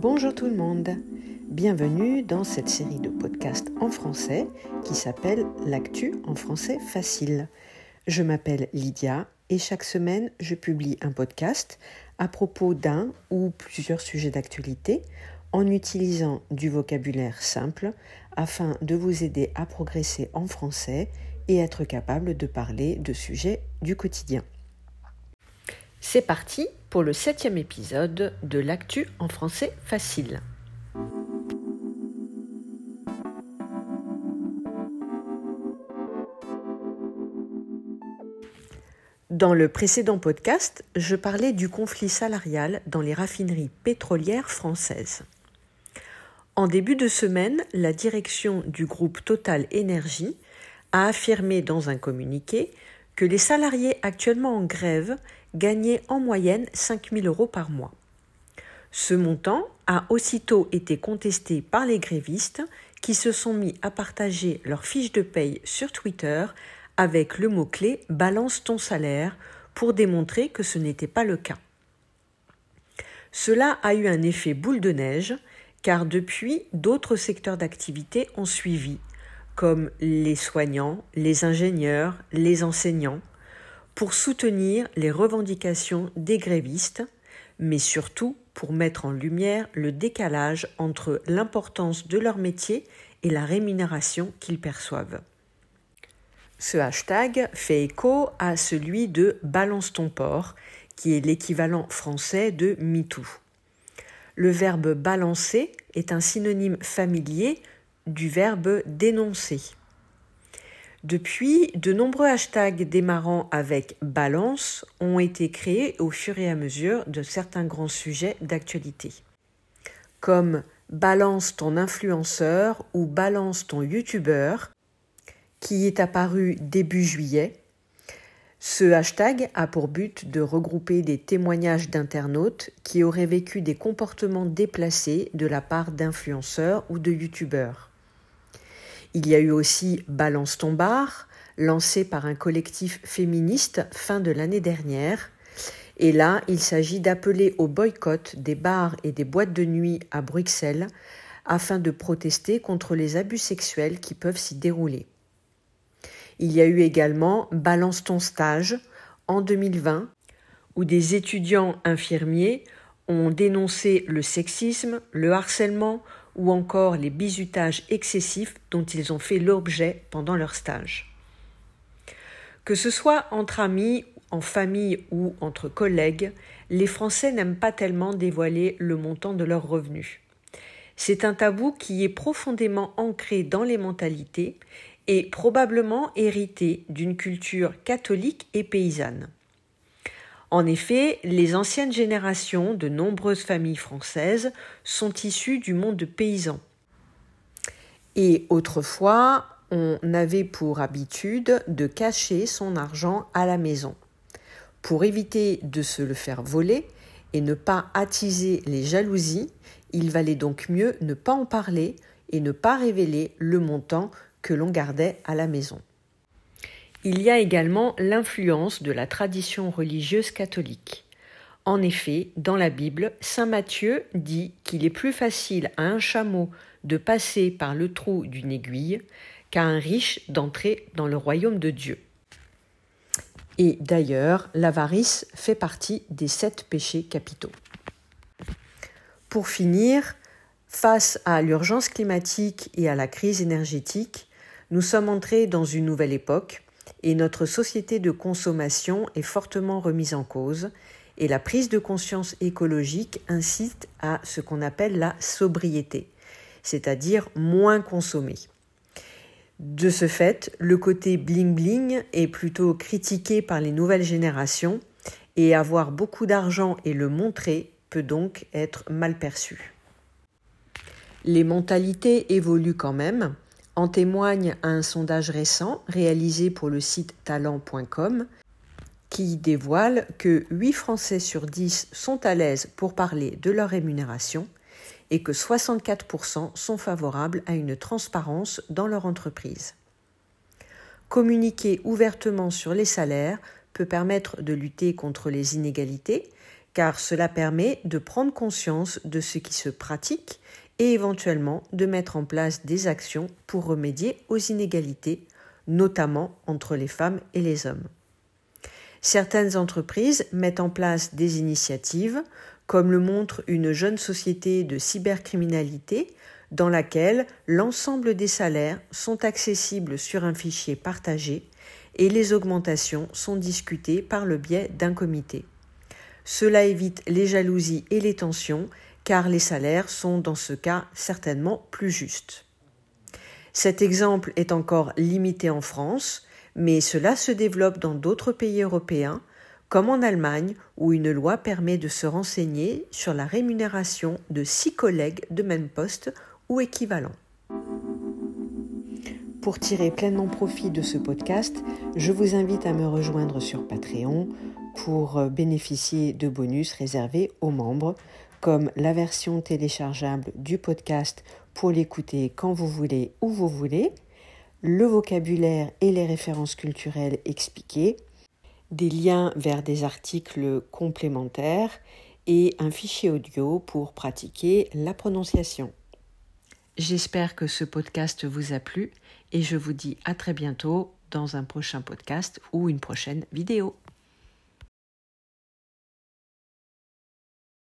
Bonjour tout le monde, bienvenue dans cette série de podcasts en français qui s'appelle L'actu en français facile. Je m'appelle Lydia et chaque semaine je publie un podcast à propos d'un ou plusieurs sujets d'actualité en utilisant du vocabulaire simple afin de vous aider à progresser en français et être capable de parler de sujets du quotidien. C'est parti pour le septième épisode de l'actu en français facile. Dans le précédent podcast, je parlais du conflit salarial dans les raffineries pétrolières françaises. En début de semaine, la direction du groupe Total Énergie a affirmé dans un communiqué que les salariés actuellement en grève gagnaient en moyenne 5 000 euros par mois. Ce montant a aussitôt été contesté par les grévistes qui se sont mis à partager leurs fiches de paye sur Twitter avec le mot-clé Balance ton salaire pour démontrer que ce n'était pas le cas. Cela a eu un effet boule de neige car depuis d'autres secteurs d'activité ont suivi, comme les soignants, les ingénieurs, les enseignants, pour soutenir les revendications des grévistes, mais surtout pour mettre en lumière le décalage entre l'importance de leur métier et la rémunération qu'ils perçoivent. Ce hashtag fait écho à celui de Balance ton port, qui est l'équivalent français de MeToo. Le verbe balancer est un synonyme familier du verbe dénoncer. Depuis, de nombreux hashtags démarrant avec balance ont été créés au fur et à mesure de certains grands sujets d'actualité, comme balance ton influenceur ou balance ton youtubeur, qui est apparu début juillet. Ce hashtag a pour but de regrouper des témoignages d'internautes qui auraient vécu des comportements déplacés de la part d'influenceurs ou de youtubeurs. Il y a eu aussi Balance ton bar, lancé par un collectif féministe fin de l'année dernière. Et là, il s'agit d'appeler au boycott des bars et des boîtes de nuit à Bruxelles afin de protester contre les abus sexuels qui peuvent s'y dérouler. Il y a eu également Balance ton stage en 2020, où des étudiants infirmiers ont dénoncé le sexisme, le harcèlement ou encore les bizutages excessifs dont ils ont fait l'objet pendant leur stage. Que ce soit entre amis, en famille ou entre collègues, les Français n'aiment pas tellement dévoiler le montant de leurs revenus. C'est un tabou qui est profondément ancré dans les mentalités et probablement hérité d'une culture catholique et paysanne. En effet, les anciennes générations de nombreuses familles françaises sont issues du monde paysan. Et autrefois, on avait pour habitude de cacher son argent à la maison. Pour éviter de se le faire voler et ne pas attiser les jalousies, il valait donc mieux ne pas en parler et ne pas révéler le montant que l'on gardait à la maison. Il y a également l'influence de la tradition religieuse catholique. En effet, dans la Bible, Saint Matthieu dit qu'il est plus facile à un chameau de passer par le trou d'une aiguille qu'à un riche d'entrer dans le royaume de Dieu. Et d'ailleurs, l'avarice fait partie des sept péchés capitaux. Pour finir, face à l'urgence climatique et à la crise énergétique, nous sommes entrés dans une nouvelle époque et notre société de consommation est fortement remise en cause et la prise de conscience écologique incite à ce qu'on appelle la sobriété, c'est-à-dire moins consommer. De ce fait, le côté bling-bling est plutôt critiqué par les nouvelles générations et avoir beaucoup d'argent et le montrer peut donc être mal perçu. Les mentalités évoluent quand même, en témoigne un sondage récent réalisé pour le site talent.com qui dévoile que 8 Français sur 10 sont à l'aise pour parler de leur rémunération et que 64% sont favorables à une transparence dans leur entreprise. Communiquer ouvertement sur les salaires peut permettre de lutter contre les inégalités, car cela permet de prendre conscience de ce qui se pratique et éventuellement de mettre en place des actions pour remédier aux inégalités, notamment entre les femmes et les hommes. Certaines entreprises mettent en place des initiatives, comme le montre une jeune société de cybercriminalité dans laquelle l'ensemble des salaires sont accessibles sur un fichier partagé et les augmentations sont discutées par le biais d'un comité. Cela évite les jalousies et les tensions car les salaires sont dans ce cas certainement plus justes. Cet exemple est encore limité en France, mais cela se développe dans d'autres pays européens, comme en Allemagne, où une loi permet de se renseigner sur la rémunération de six collègues de même poste ou équivalent. Pour tirer pleinement profit de ce podcast, je vous invite à me rejoindre sur Patreon pour bénéficier de bonus réservés aux membres, comme la version téléchargeable du podcast pour l'écouter quand vous voulez, où vous voulez, le vocabulaire et les références culturelles expliquées, des liens vers des articles complémentaires et un fichier audio pour pratiquer la prononciation. J'espère que ce podcast vous a plu et je vous dis à très bientôt dans un prochain podcast ou une prochaine vidéo.